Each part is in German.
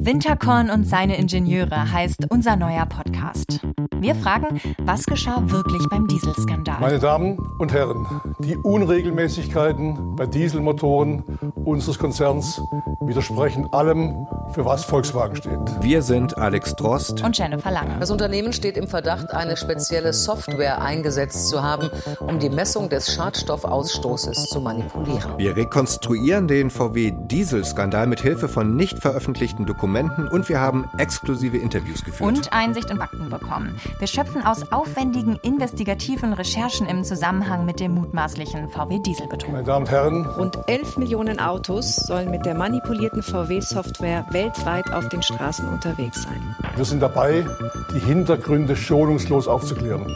Winterkorn und seine Ingenieure heißt unser neuer Podcast. Wir fragen, was geschah wirklich beim Dieselskandal? Meine Damen und Herren, die Unregelmäßigkeiten bei Dieselmotoren unseres Konzerns widersprechen allem, für was Volkswagen steht. Wir sind Alex Drost und Jennifer Lange. Das Unternehmen steht im Verdacht, eine spezielle Software eingesetzt zu haben, um die Messung des Schadstoffausstoßes zu manipulieren. Wir rekonstruieren den VW-Dieselskandal mit Hilfe von nicht veröffentlichten Dokumenten und wir haben exklusive Interviews geführt. Und Einsicht in Fakten bekommen. Wir schöpfen aus aufwendigen investigativen Recherchen im Zusammenhang mit dem mutmaßlichen VW-Dieselbetrug. Meine Damen und Herren, rund 11 Millionen Autos sollen mit der manipulierten VW-Software weltweit auf den Straßen unterwegs sein. Wir sind dabei, die Hintergründe schonungslos aufzuklären.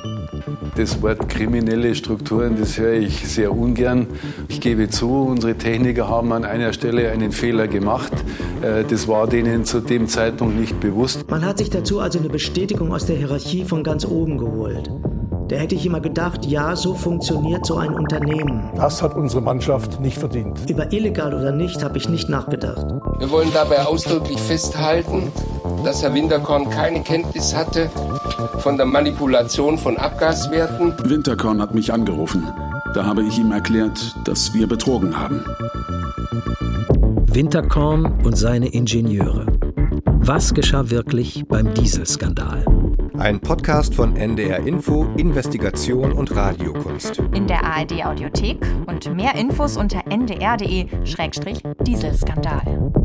Das Wort kriminelle Strukturen, das höre ich sehr ungern. Ich gebe zu, unsere Techniker haben an einer Stelle einen Fehler gemacht. Äh, das war denen zu dem Zeitpunkt nicht bewusst. Man hat sich dazu also eine Bestätigung aus der Hierarchie von ganz oben geholt. Da hätte ich immer gedacht, ja, so funktioniert so ein Unternehmen. Das hat unsere Mannschaft nicht verdient. Über illegal oder nicht habe ich nicht nachgedacht. Wir wollen dabei ausdrücklich festhalten, dass Herr Winterkorn keine Kenntnis hatte von der Manipulation von Abgaswerten. Winterkorn hat mich angerufen. Da habe ich ihm erklärt, dass wir betrogen haben. Winterkorn und seine Ingenieure. Was geschah wirklich beim Dieselskandal? Ein Podcast von NDR Info, Investigation und Radiokunst. In der ARD Audiothek und mehr Infos unter ndr.de-dieselskandal.